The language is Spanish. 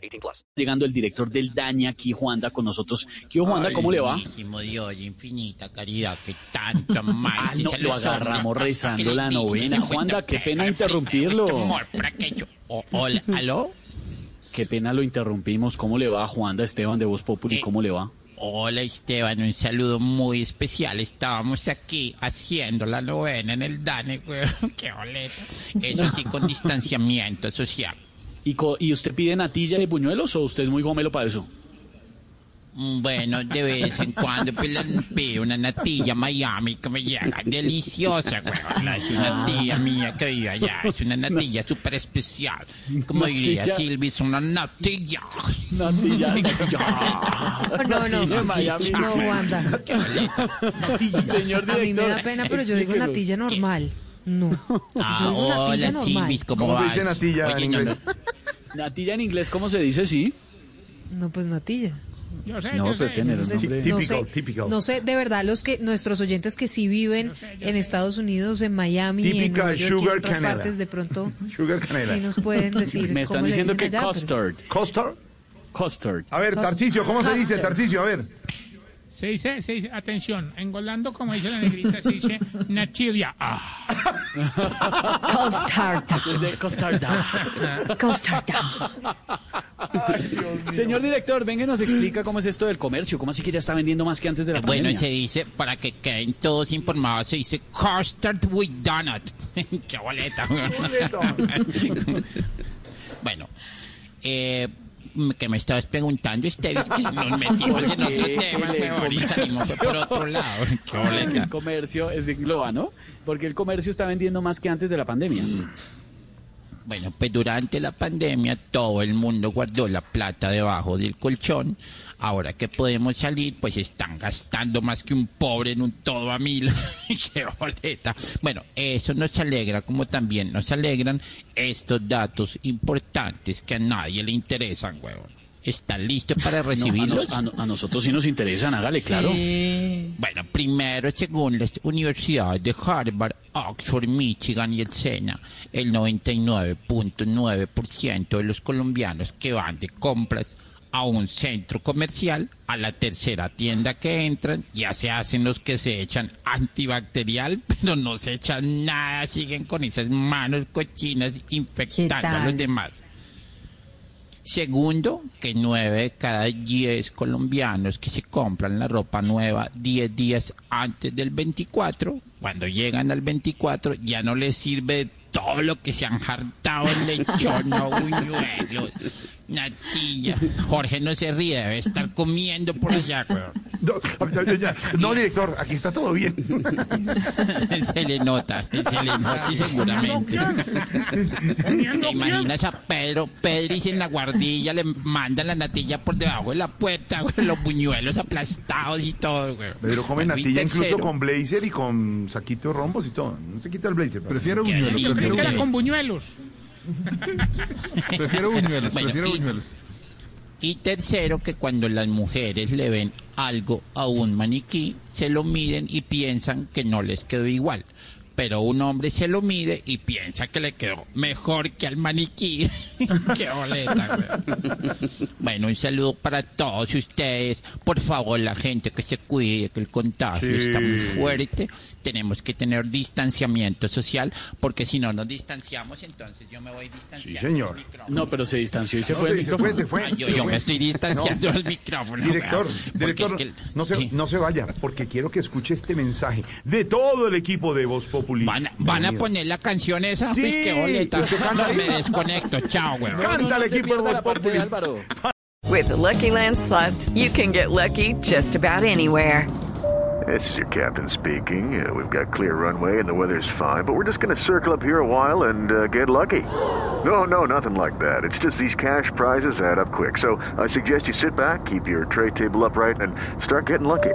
18 plus. Llegando el director del Daña aquí, Juanda, con nosotros. ¿Qué Juanda? ¿Cómo le va? Dios, infinita caridad, que tanto más. Ah, no, lo agarramos rezando la novena. Juanda, qué pena interrumpirlo. hola, ¿aló? Qué pena lo interrumpimos. ¿Cómo le va, Juanda Esteban de Voz Populi? Eh, ¿Cómo le va? Hola Esteban, un saludo muy especial. Estábamos aquí haciendo la novena en el DANE, güey. Qué boleta. Eso sí, con distanciamiento social. ¿Y, co- ¿Y usted pide natilla de buñuelos o usted es muy gomelo para eso? Mm, Bueno, de vez en cuando le pido una natilla Miami que me llega deliciosa, güey. Es una tía mía que vive allá. Es una natilla súper especial. Como diría Natilla. Silvi, es una natilla. Natilla, Sí. natilla. No, no, de Miami. no, Wanda. Señor director. A mí me da pena, pero yo digo natilla normal. No. Ah, hola. Silvi, ¿cómo, ¿Cómo se vas? dice natilla en Oye, no, inglés? no, Natilla en inglés, ¿cómo se dice? Sí. No, pues natilla. Yo sé, No, yo pero sé. tener No un sé, nombre. no Típico, sé, típico. no sé, de verdad, los que nuestros oyentes que sí viven en Estados Unidos, en Miami, en Típica Nueva York y en otras canela. partes, de pronto Sugar canela. sí nos pueden decir Me cómo están le diciendo dicen que allá, pero- custard. ¿Custard? Custard. A ver, Tarcicio, ¿cómo se dice? custard. Tarcicio, a ver. Se dice, se dice, atención, engolando, como dice la negrita, se dice Natilia. Ah, custard. Custard. Señor director, venga y nos explica cómo es esto del comercio. ¿Cómo así que ya está vendiendo más que antes de la Bueno, pandemia? se dice, para que queden todos informados, se dice custard with donut. Qué boleta. bueno, eh, que me estabas preguntando, Esteves, que nos metimos en otro tema, weón, y salimos por otro lado. Qué. El comercio es engloba, ¿no? Porque el comercio está vendiendo más que antes de la pandemia. Bueno, pues durante la pandemia todo el mundo guardó la plata debajo del colchón. Ahora que podemos salir, pues están gastando más que un pobre en un todo a mil. ¡Qué boleta! Bueno, eso nos alegra como también nos alegran estos datos importantes que a nadie le interesan, huevón. ¿Están listos para No, a, recibirlos? nos- a no- a nosotros sí nos interesan, hágale, claro. Bueno, primero, según las universidades de Harvard, Oxford, Michigan y el SENA, el 99.9% de los colombianos que van de compras a un centro comercial, a la tercera tienda que entran, ya se hacen los que se echan antibacterial, pero no se echan nada, siguen con esas manos cochinas infectando a los demás. Segundo, que nueve de cada diez colombianos que se compran la ropa nueva 10 días antes del 24, cuando llegan al 24 ya no les sirve todo lo que se han hartado en lechón, buñuelos, natilla. Jorge no se ríe, debe estar comiendo por allá, weón. No, no, director, aquí está todo bien. Se le nota, se le nota y seguramente. ¿Te imaginas a Pedro, Pedro y en la guardilla le mandan la natilla por debajo de la puerta, güey, los buñuelos aplastados y todo, güey. Pedro come Bueno, natilla incluso con blazer y con saquito de rombos y todo. No se quita el blazer. Prefiero buñuelos, prefiero, que era buñuelos, con buñuelos. prefiero buñuelos, Bueno, prefiero y- buñuelos. Y tercero, que cuando las mujeres le ven algo a un maniquí, se lo miden y piensan que no les quedó igual. Pero un hombre se lo mide y piensa que le quedó mejor que al maniquí. Qué boleta, güey. Bueno, un saludo para todos ustedes. Por favor, la gente que se cuide, que el contagio Sí. está muy fuerte. Tenemos que tener distanciamiento social, porque si no nos distanciamos, entonces yo me voy distanciando. Sí, señor. del micrófono. No, pero se distanció y se No, fue se, el se fue, se fue. Ah, yo, se yo fue. me estoy distanciando No. del micrófono. Director, director, es que- no, se, sí. no se vaya, porque quiero que escuche este mensaje de todo el equipo de Voz Populi. ¿Van, van a poner la canción esa? Sí, Uy, qué boleta. ¿usted canta No, me desconecto. Chao, weón. No, no, Canta el equipo de Voz la parte de Populi. Álvaro. With the Lucky Land slots, you can get lucky just about anywhere. This is your captain speaking. Uh, we've got clear runway and the weather's fine, but we're just going to circle up here a while and uh, get lucky. No, no, nothing like that. It's just these cash prizes add up quick. So I suggest you sit back, keep your tray table upright, and start getting lucky.